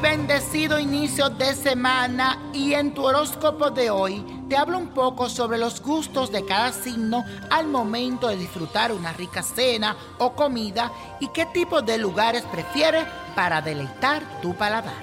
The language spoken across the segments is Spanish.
Bendecido inicio de semana y en tu horóscopo de hoy te hablo un poco sobre los gustos de cada signo al momento de disfrutar una rica cena o comida y qué tipo de lugares prefieres para deleitar tu paladar.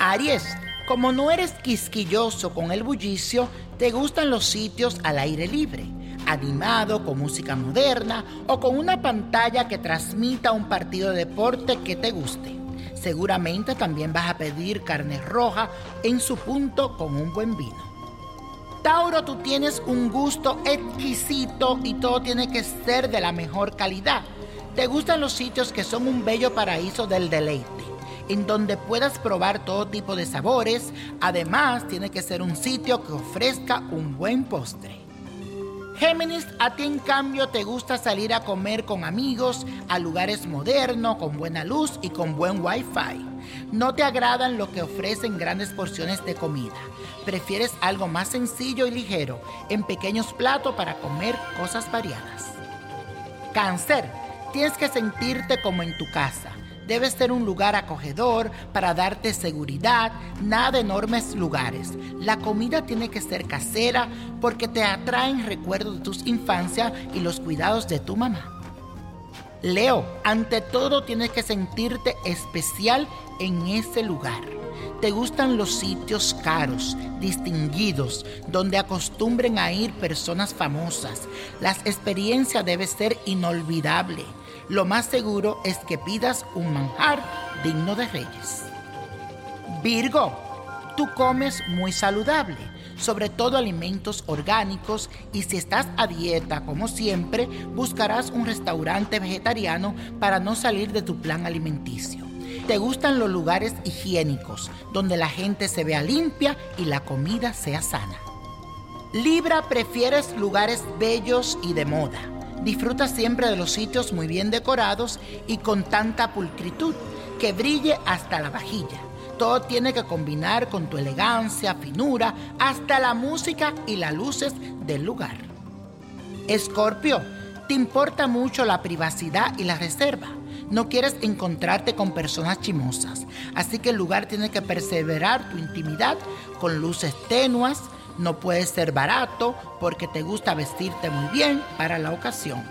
Aries, como no eres quisquilloso con el bullicio, te gustan los sitios al aire libre animado, con música moderna o con una pantalla que transmita un partido de deporte que te guste. Seguramente también vas a pedir carne roja en su punto con un buen vino. Tauro, tú tienes un gusto exquisito y todo tiene que ser de la mejor calidad. Te gustan los sitios que son un bello paraíso del deleite, en donde puedas probar todo tipo de sabores. Además, tiene que ser un sitio que ofrezca un buen postre. Géminis, a ti en cambio te gusta salir a comer con amigos a lugares modernos, con buena luz y con buen wifi. No te agradan lo que ofrecen grandes porciones de comida. Prefieres algo más sencillo y ligero, en pequeños platos para comer cosas variadas. Cáncer, tienes que sentirte como en tu casa debe ser un lugar acogedor para darte seguridad, nada de enormes lugares. La comida tiene que ser casera porque te atraen recuerdos de tus infancias y los cuidados de tu mamá. Leo, ante todo tienes que sentirte especial en ese lugar. Te gustan los sitios caros, distinguidos, donde acostumbren a ir personas famosas. Las experiencias deben ser inolvidables lo más seguro es que pidas un manjar digno de reyes. Virgo, tú comes muy saludable, sobre todo alimentos orgánicos y si estás a dieta como siempre, buscarás un restaurante vegetariano para no salir de tu plan alimenticio. Te gustan los lugares higiénicos, donde la gente se vea limpia y la comida sea sana. Libra prefieres lugares bellos y de moda Disfruta siempre de los sitios muy bien decorados y con tanta pulcritud que brille hasta la vajilla. Todo tiene que combinar con tu elegancia, finura, hasta la música y las luces del lugar. Escorpio, te importa mucho la privacidad y la reserva. No quieres encontrarte con personas chimosas, así que el lugar tiene que perseverar tu intimidad con luces tenuas, no puede ser barato porque te gusta vestirte muy bien para la ocasión.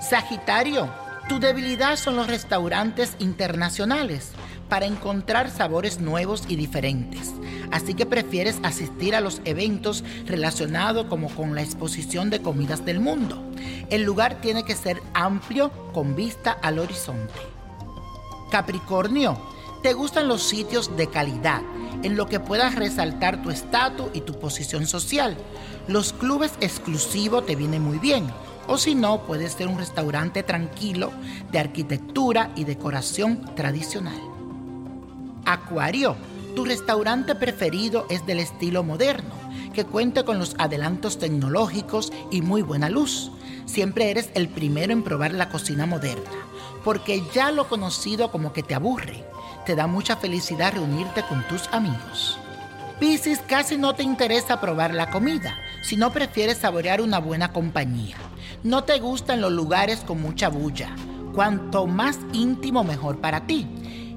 Sagitario, tu debilidad son los restaurantes internacionales para encontrar sabores nuevos y diferentes. Así que prefieres asistir a los eventos relacionados como con la exposición de comidas del mundo. El lugar tiene que ser amplio con vista al horizonte. Capricornio, te gustan los sitios de calidad en lo que puedas resaltar tu estatus y tu posición social. Los clubes exclusivos te vienen muy bien. O si no, puede ser un restaurante tranquilo de arquitectura y decoración tradicional. Acuario, tu restaurante preferido es del estilo moderno, que cuenta con los adelantos tecnológicos y muy buena luz. Siempre eres el primero en probar la cocina moderna, porque ya lo conocido como que te aburre te da mucha felicidad reunirte con tus amigos. Piscis casi no te interesa probar la comida, sino prefieres saborear una buena compañía. No te gustan los lugares con mucha bulla. Cuanto más íntimo mejor para ti.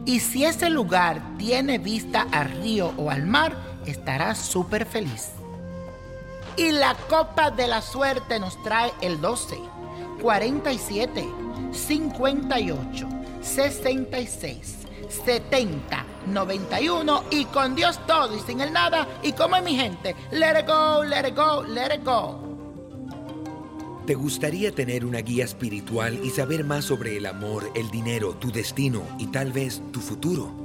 Y si ese lugar tiene vista al río o al mar, estarás súper feliz. Y la copa de la suerte nos trae el 12, 47, 58, 66. 70 91 y con Dios todo y sin el nada y como es mi gente, let it go, let it go, let it go. ¿Te gustaría tener una guía espiritual y saber más sobre el amor, el dinero, tu destino y tal vez tu futuro?